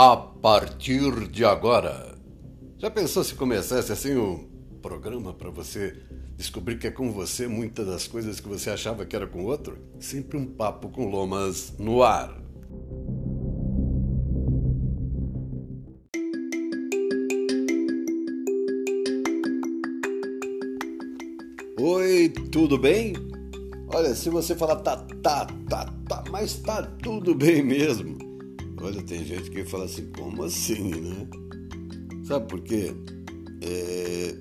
a partir de agora. Já pensou se começasse assim um programa para você descobrir que é com você muitas das coisas que você achava que era com outro? Sempre um papo com lomas no ar. Oi, tudo bem? Olha, se você falar tá, tá, tá, tá, mas tá tudo bem mesmo. Olha, tem gente que fala assim, como assim, né? Sabe por quê? É,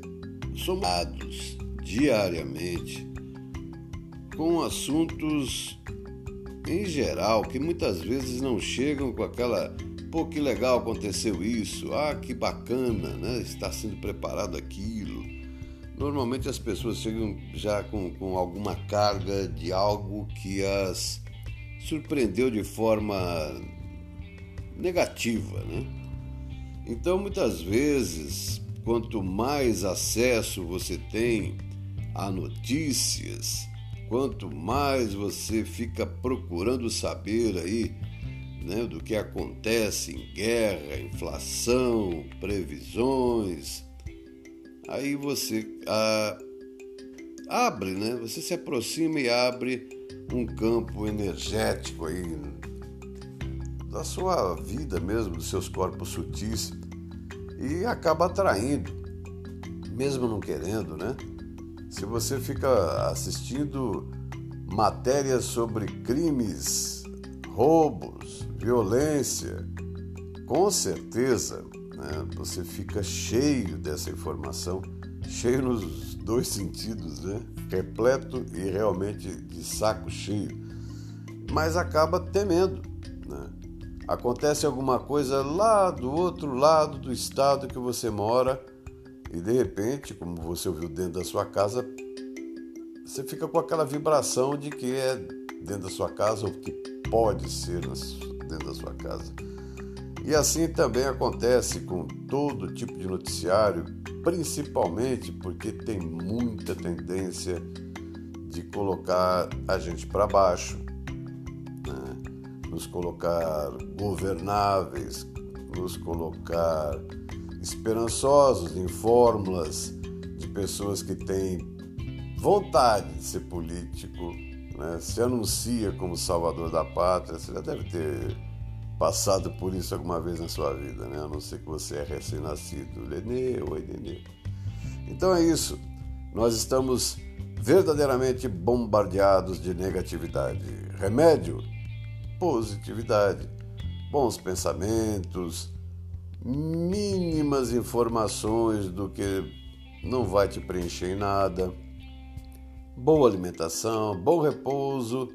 somados diariamente com assuntos em geral que muitas vezes não chegam com aquela pô, que legal aconteceu isso, ah, que bacana, né? Está sendo preparado aquilo. Normalmente as pessoas chegam já com, com alguma carga de algo que as surpreendeu de forma negativa, né? Então, muitas vezes, quanto mais acesso você tem a notícias, quanto mais você fica procurando saber aí né, do que acontece em guerra, inflação, previsões, aí você ah, abre, né? Você se aproxima e abre um campo energético aí da sua vida mesmo, dos seus corpos sutis e acaba atraindo, mesmo não querendo, né? Se você fica assistindo matérias sobre crimes, roubos, violência, com certeza né, você fica cheio dessa informação, cheio nos dois sentidos, né? repleto e realmente de saco cheio, mas acaba temendo. Né? Acontece alguma coisa lá do outro lado do estado que você mora e de repente, como você ouviu dentro da sua casa, você fica com aquela vibração de que é dentro da sua casa ou que pode ser dentro da sua casa. E assim também acontece com todo tipo de noticiário, principalmente porque tem muita tendência de colocar a gente para baixo, nos colocar governáveis, nos colocar esperançosos em fórmulas de pessoas que têm vontade de ser político, né? se anuncia como salvador da pátria, você já deve ter passado por isso alguma vez na sua vida, né? a não ser que você é recém-nascido. Lenê, oi Nenê. Então é isso, nós estamos verdadeiramente bombardeados de negatividade. Remédio? Positividade, bons pensamentos, mínimas informações do que não vai te preencher em nada, boa alimentação, bom repouso,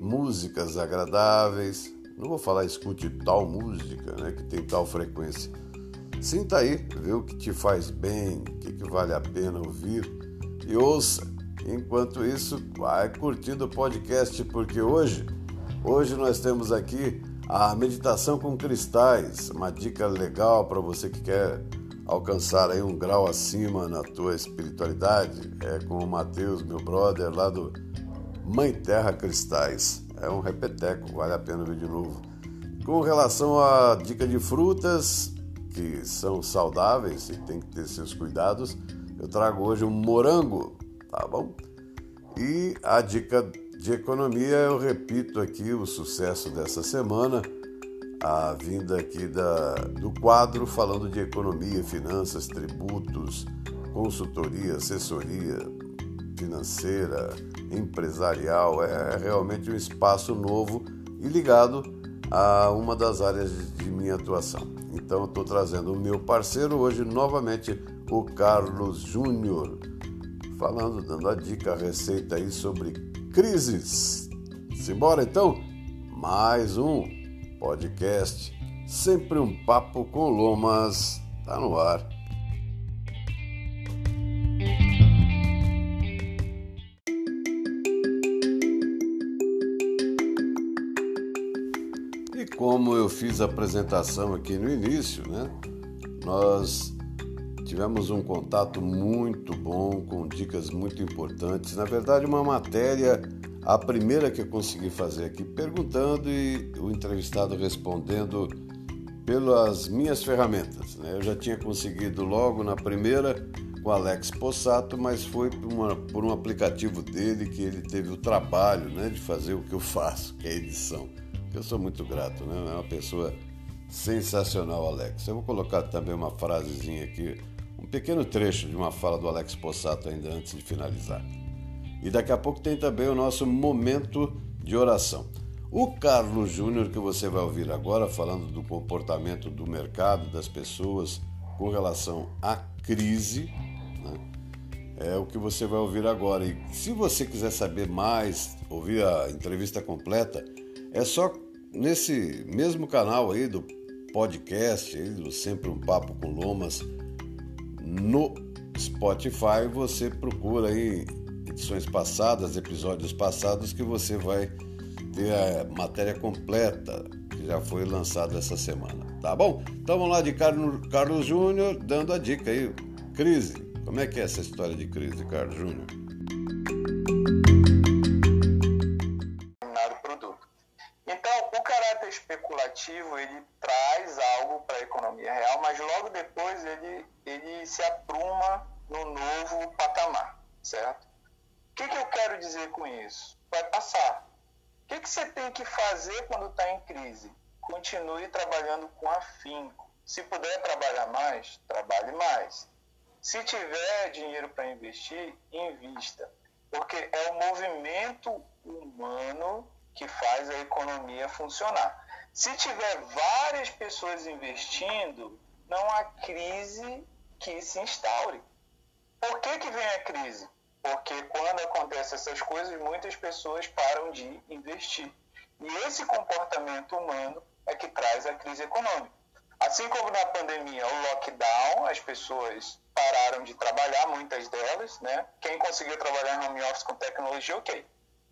músicas agradáveis. Não vou falar escute tal música, né, que tem tal frequência. Sinta aí, vê o que te faz bem, o que, que vale a pena ouvir e ouça. Enquanto isso, vai curtindo o podcast, porque hoje Hoje nós temos aqui a meditação com cristais, uma dica legal para você que quer alcançar aí um grau acima na tua espiritualidade. É com o Matheus, meu brother, lá do Mãe Terra Cristais. É um repeteco, vale a pena ver de novo. Com relação à dica de frutas, que são saudáveis e tem que ter seus cuidados, eu trago hoje um morango, tá bom? E a dica de economia, eu repito aqui o sucesso dessa semana, a vinda aqui da, do quadro falando de economia, finanças, tributos, consultoria, assessoria financeira, empresarial. É realmente um espaço novo e ligado a uma das áreas de minha atuação. Então, estou trazendo o meu parceiro hoje novamente, o Carlos Júnior, falando, dando a dica, a receita aí sobre crises. Simbora então? Mais um podcast, sempre um papo com lomas, tá no ar. E como eu fiz a apresentação aqui no início, né? Nós Tivemos um contato muito bom, com dicas muito importantes. Na verdade, uma matéria, a primeira que eu consegui fazer aqui, perguntando e o entrevistado respondendo pelas minhas ferramentas. Né? Eu já tinha conseguido logo na primeira com Alex Possato, mas foi por, uma, por, um aplicativo dele que ele teve o trabalho né, de fazer o que eu faço, que é edição. Eu sou muito grato, né? é uma pessoa sensacional, Alex. Eu vou colocar também uma frasezinha aqui, um pequeno trecho de uma fala do Alex Possato ainda antes de finalizar. E daqui a pouco tem também o nosso momento de oração. O Carlos Júnior, que você vai ouvir agora, falando do comportamento do mercado, das pessoas com relação à crise, né? é o que você vai ouvir agora. E se você quiser saber mais, ouvir a entrevista completa, é só nesse mesmo canal aí do podcast, aí, do Sempre um Papo com Lomas, no Spotify, você procura aí edições passadas, episódios passados, que você vai ter a matéria completa que já foi lançada essa semana, tá bom? Então vamos lá de Carlos, Júnior dando a dica aí. Crise, como é que é essa história de crise, Carlos Júnior? No novo patamar, certo? O que, que eu quero dizer com isso? Vai passar que, que você tem que fazer quando está em crise? Continue trabalhando com afinco. Se puder trabalhar mais, trabalhe mais. Se tiver dinheiro para investir, invista. Porque é o movimento humano que faz a economia funcionar. Se tiver várias pessoas investindo, não há crise que se instaure. Por que, que vem a crise? Porque quando acontecem essas coisas, muitas pessoas param de investir. E esse comportamento humano é que traz a crise econômica. Assim como na pandemia, o lockdown, as pessoas pararam de trabalhar, muitas delas, né? Quem conseguiu trabalhar no home office com tecnologia, ok.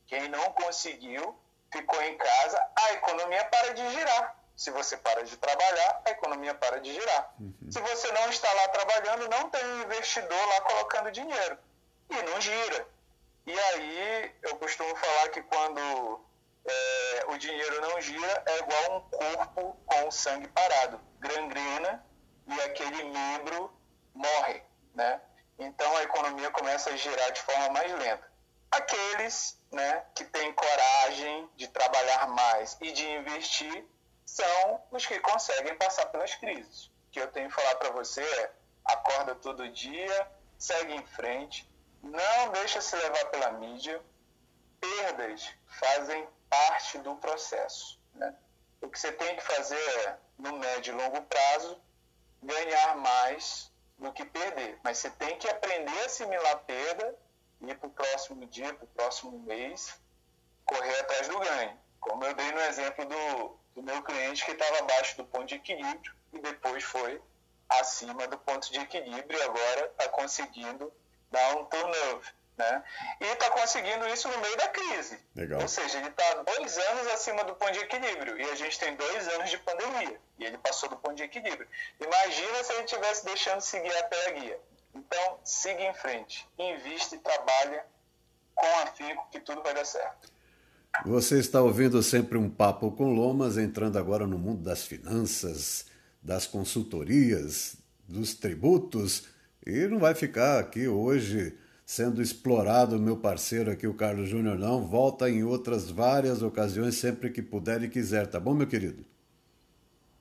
Quem não conseguiu, ficou em casa, a economia para de girar. Se você para de trabalhar, a economia para de girar. Uhum. Se você não está lá trabalhando, não tem um investidor lá colocando dinheiro e não gira. E aí eu costumo falar que quando é, o dinheiro não gira é igual um corpo com o sangue parado, gangrena e aquele membro morre, né? Então a economia começa a girar de forma mais lenta. Aqueles né, que têm coragem de trabalhar mais e de investir são os que conseguem passar pelas crises. O que eu tenho que falar para você é: acorda todo dia, segue em frente, não deixa se levar pela mídia. Perdas fazem parte do processo. Né? O que você tem que fazer é, no médio e longo prazo, ganhar mais do que perder. Mas você tem que aprender a assimilar a perda e para o próximo dia, para o próximo mês, correr atrás do ganho. Como eu dei no exemplo do, do meu cliente que estava abaixo do ponto de equilíbrio e depois foi acima do ponto de equilíbrio e agora está conseguindo dar um turnover. Né? E está conseguindo isso no meio da crise. Legal. Ou seja, ele está dois anos acima do ponto de equilíbrio. E a gente tem dois anos de pandemia. E ele passou do ponto de equilíbrio. Imagina se ele estivesse deixando seguir até a guia. Então, siga em frente. Invista e trabalha com afinco que tudo vai dar certo. Você está ouvindo sempre um papo com Lomas, entrando agora no mundo das finanças, das consultorias, dos tributos e não vai ficar aqui hoje sendo explorado meu parceiro aqui, o Carlos Júnior, não. Volta em outras várias ocasiões, sempre que puder e quiser, tá bom, meu querido?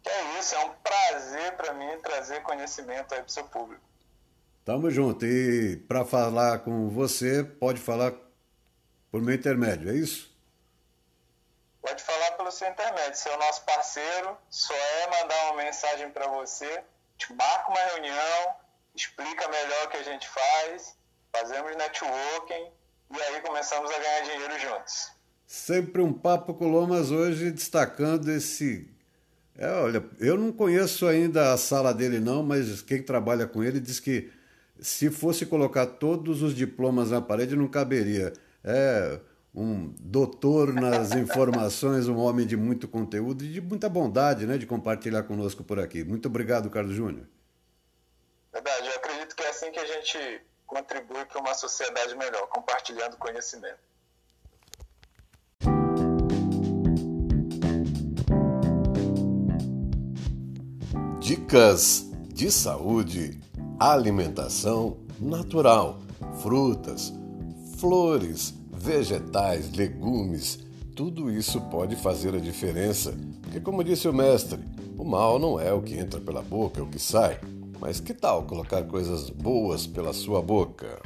É isso, é um prazer para mim trazer conhecimento aí para o seu público. Tamo junto. E para falar com você, pode falar por meu intermédio, é isso? Pelo seu intermédio. Você é o nosso parceiro, só é mandar uma mensagem para você, te marca uma reunião, explica melhor o que a gente faz, fazemos networking e aí começamos a ganhar dinheiro juntos. Sempre um papo com Lomas hoje destacando esse. É, olha, eu não conheço ainda a sala dele não, mas quem trabalha com ele diz que se fosse colocar todos os diplomas na parede não caberia. É um doutor nas informações, um homem de muito conteúdo e de muita bondade, né, de compartilhar conosco por aqui. Muito obrigado, Carlos Júnior. Verdade, eu acredito que é assim que a gente contribui para uma sociedade melhor, compartilhando conhecimento. Dicas de saúde, alimentação natural, frutas, flores, vegetais, legumes, tudo isso pode fazer a diferença, porque como disse o mestre, o mal não é o que entra pela boca, é o que sai. Mas que tal colocar coisas boas pela sua boca?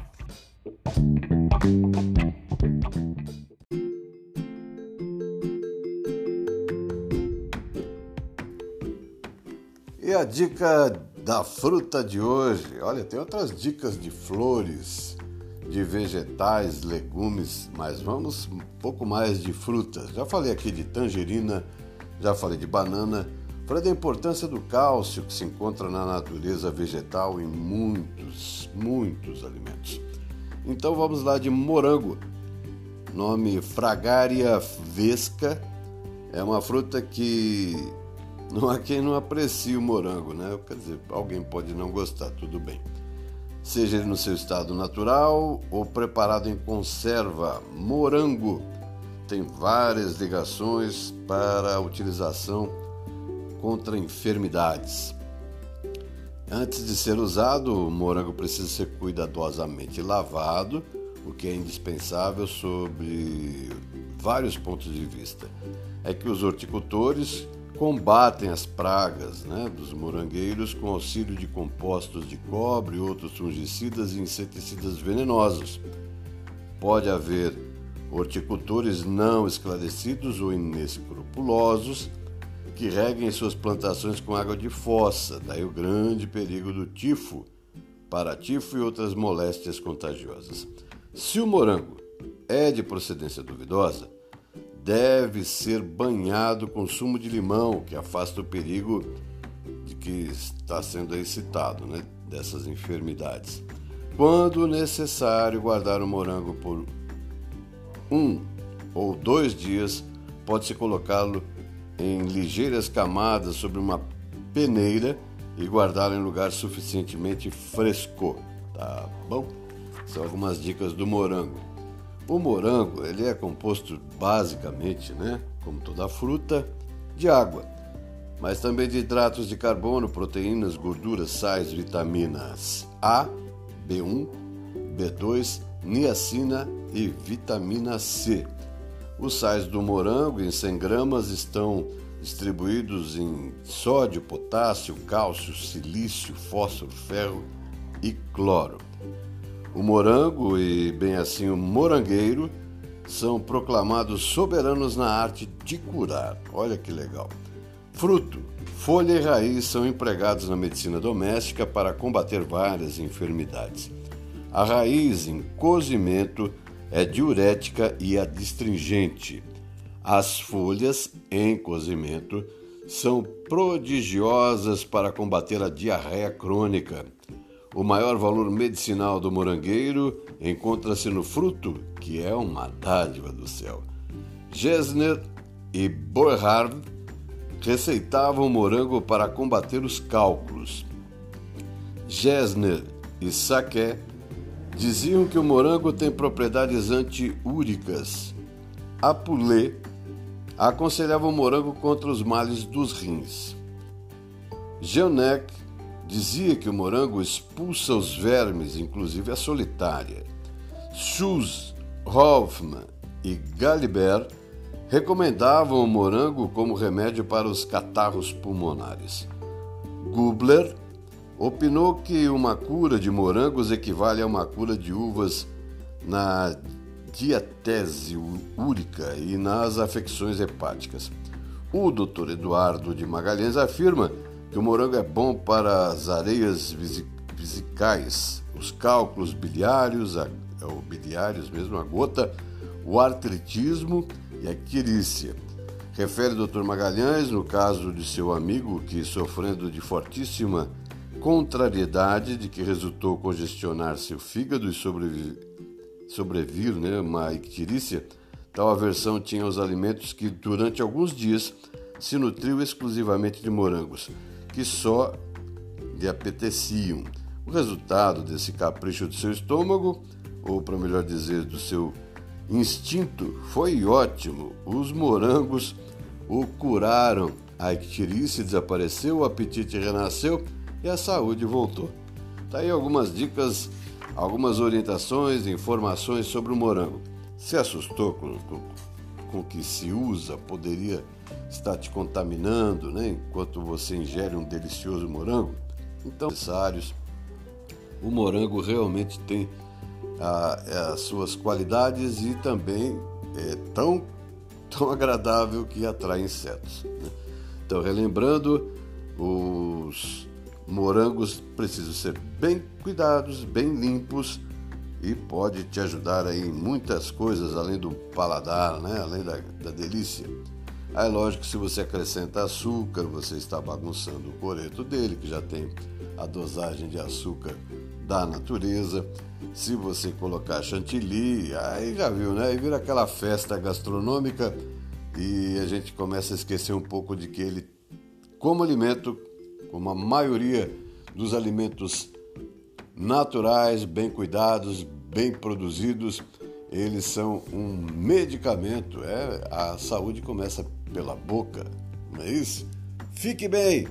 E a dica da fruta de hoje? Olha, tem outras dicas de flores, de vegetais, legumes, mas vamos um pouco mais de frutas. Já falei aqui de tangerina, já falei de banana, falei da importância do cálcio que se encontra na natureza vegetal em muitos, muitos alimentos. Então vamos lá de morango. Nome Fragaria vesca. É uma fruta que não há quem não aprecie o morango, né? Quer dizer, alguém pode não gostar, tudo bem. Seja ele no seu estado natural ou preparado em conserva, morango tem várias ligações para a utilização contra enfermidades. Antes de ser usado, o morango precisa ser cuidadosamente lavado, o que é indispensável sobre vários pontos de vista. É que os horticultores combatem as pragas né, dos morangueiros com auxílio de compostos de cobre, outros fungicidas e inseticidas venenosos. Pode haver horticultores não esclarecidos ou inescrupulosos que reguem suas plantações com água de fossa, daí o grande perigo do tifo, paratifo e outras moléstias contagiosas. Se o morango é de procedência duvidosa, deve ser banhado com sumo de limão, que afasta o perigo de que está sendo excitado, né, dessas enfermidades. Quando necessário, guardar o morango por um ou dois dias, pode-se colocá-lo em ligeiras camadas sobre uma peneira e guardá-lo em lugar suficientemente fresco, tá bom? São algumas dicas do morango. O morango ele é composto basicamente, né, como toda fruta, de água, mas também de hidratos de carbono, proteínas, gorduras, sais, vitaminas A, B1, B2, niacina e vitamina C. Os sais do morango em 100 gramas estão distribuídos em sódio, potássio, cálcio, silício, fósforo, ferro e cloro. O morango e, bem assim, o morangueiro são proclamados soberanos na arte de curar. Olha que legal. Fruto, folha e raiz são empregados na medicina doméstica para combater várias enfermidades. A raiz em cozimento é diurética e adstringente. As folhas em cozimento são prodigiosas para combater a diarreia crônica. O maior valor medicinal do morangueiro encontra-se no fruto, que é uma dádiva do céu. Gesner e Boerhard receitavam morango para combater os cálculos. Gesner e Saquet diziam que o morango tem propriedades antiúricas. Apulé aconselhava o morango contra os males dos rins. Jeanec dizia que o morango expulsa os vermes, inclusive a solitária. Schulz, Hoffman e Galibert recomendavam o morango como remédio para os catarros pulmonares. Gubler opinou que uma cura de morangos equivale a uma cura de uvas na diatese úrica e nas afecções hepáticas. O Dr. Eduardo de Magalhães afirma que o morango é bom para as areias vesicais, os cálculos biliários, a, é o biliários mesmo, a gota, o artritismo e a quirícia. Refere o Dr. Magalhães no caso de seu amigo que, sofrendo de fortíssima contrariedade de que resultou congestionar seu fígado e sobrevir, né, uma ictirícia, tal aversão tinha os alimentos que durante alguns dias se nutriu exclusivamente de morangos que só lhe apeteciam. O resultado desse capricho do seu estômago, ou para melhor dizer, do seu instinto, foi ótimo. Os morangos o curaram a ictirice desapareceu, o apetite renasceu e a saúde voltou. Tá aí algumas dicas, algumas orientações, informações sobre o morango. Se assustou com, com, com o que se usa, poderia estar te contaminando, né? Enquanto você ingere um delicioso morango. Então, necessários, o morango realmente tem a, as suas qualidades e também é tão, tão agradável que atrai insetos. Né? Então, relembrando, os morangos precisam ser bem cuidados, bem limpos e pode te ajudar aí em muitas coisas além do paladar, né? além da, da delícia. Aí, lógico, se você acrescenta açúcar, você está bagunçando o coreto dele, que já tem a dosagem de açúcar da natureza. Se você colocar chantilly, aí já viu, né? Aí vira aquela festa gastronômica e a gente começa a esquecer um pouco de que ele, como alimento, como a maioria dos alimentos naturais, bem cuidados, bem produzidos, eles são um medicamento. É, a saúde começa pela boca, não é isso? Fique bem,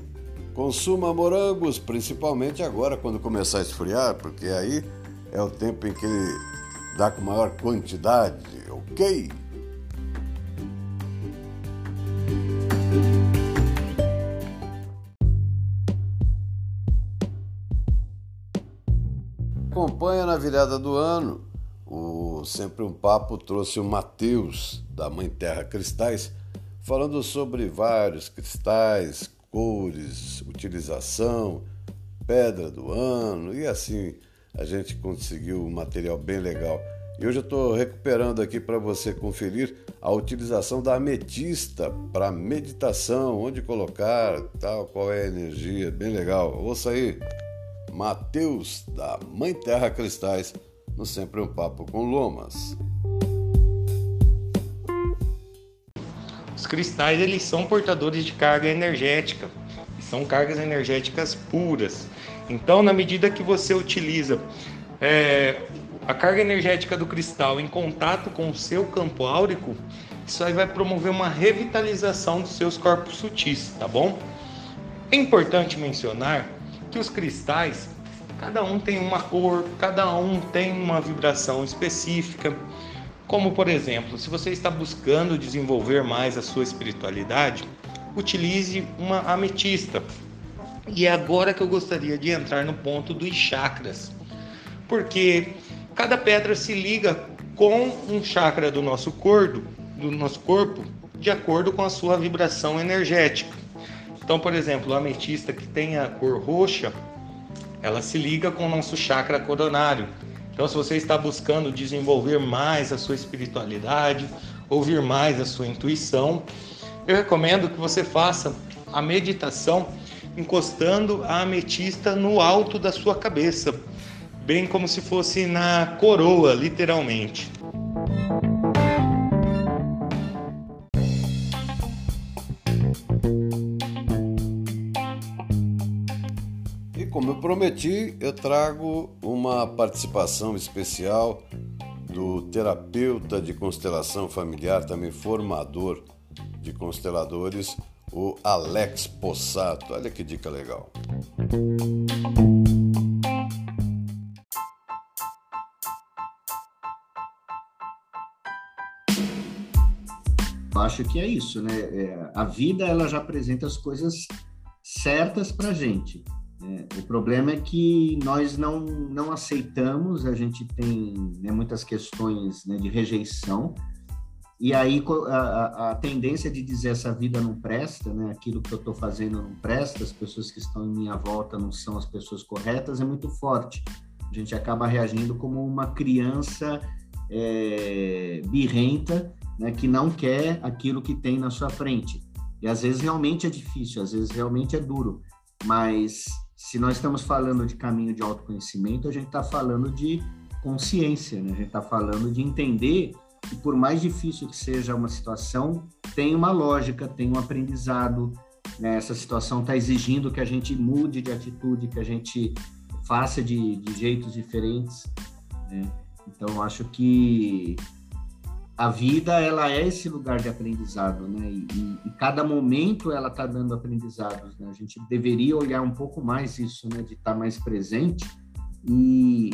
consuma morangos, principalmente agora quando começar a esfriar, porque aí é o tempo em que ele dá com maior quantidade, ok? Acompanha na virada do ano. Sempre um Papo trouxe o Mateus, da Mãe Terra Cristais, falando sobre vários cristais, cores, utilização, pedra do ano e assim a gente conseguiu um material bem legal. E hoje eu estou recuperando aqui para você conferir a utilização da ametista para meditação, onde colocar, tal, qual é a energia, bem legal. Ouça aí, Mateus da Mãe Terra Cristais, no Sempre um Papo com Lomas. Os cristais eles são portadores de carga energética, são cargas energéticas puras. Então, na medida que você utiliza é, a carga energética do cristal em contato com o seu campo áurico, isso aí vai promover uma revitalização dos seus corpos sutis, tá bom? É importante mencionar que os cristais, cada um tem uma cor, cada um tem uma vibração específica. Como, por exemplo, se você está buscando desenvolver mais a sua espiritualidade, utilize uma ametista. E é agora que eu gostaria de entrar no ponto dos chakras, porque cada pedra se liga com um chakra do nosso corpo, do nosso corpo, de acordo com a sua vibração energética. Então, por exemplo, a ametista que tem a cor roxa, ela se liga com o nosso chakra coronário, então, se você está buscando desenvolver mais a sua espiritualidade, ouvir mais a sua intuição, eu recomendo que você faça a meditação encostando a ametista no alto da sua cabeça, bem como se fosse na coroa, literalmente. Como eu prometi, eu trago uma participação especial do terapeuta de constelação familiar, também formador de consteladores, o Alex Possato. Olha que dica legal. Acho que é isso, né? É, a vida ela já apresenta as coisas certas para gente. É, o problema é que nós não, não aceitamos, a gente tem né, muitas questões né, de rejeição, e aí a, a, tendência de dizer essa vida não presta, né, aquilo que eu estou fazendo não presta, as pessoas que estão em minha volta não são as pessoas corretas, é muito forte. A gente acaba reagindo como uma criança é, birrenta, né, que não quer aquilo que tem na sua frente. E às vezes realmente é difícil, às vezes realmente é duro, mas se nós estamos falando de caminho de autoconhecimento, a gente está falando de consciência, né? a gente está falando de entender que, por mais difícil que seja uma situação, tem uma lógica, tem um aprendizado. Né? Essa situação está exigindo que a gente mude de atitude, que a gente faça de, de jeitos diferentes. Né? Então, acho que a vida ela é esse lugar de aprendizado, né? E, e cada momento ela está dando aprendizados. Né? A gente deveria olhar um pouco mais isso, né? De estar tá mais presente e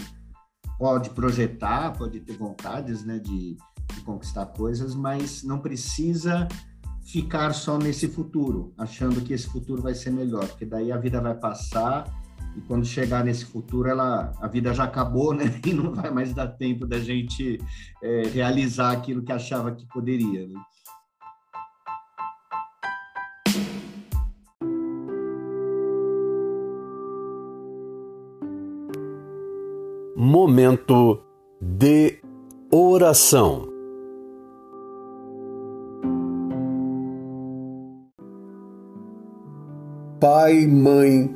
pode projetar, pode ter vontades, né? De, de conquistar coisas, mas não precisa ficar só nesse futuro, achando que esse futuro vai ser melhor, porque daí a vida vai passar e quando chegar nesse futuro, ela, a vida já acabou, né? E não vai mais dar tempo da gente é, realizar aquilo que achava que poderia. Né? Momento de oração. Pai, Mãe,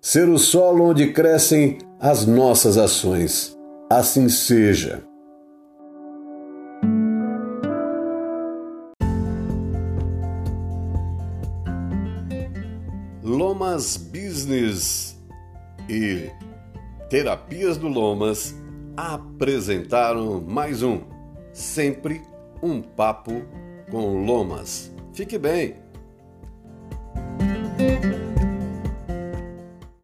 ser o solo onde crescem as nossas ações. Assim seja. Lomas Business e Terapias do Lomas apresentaram mais um Sempre um Papo com Lomas. Fique bem!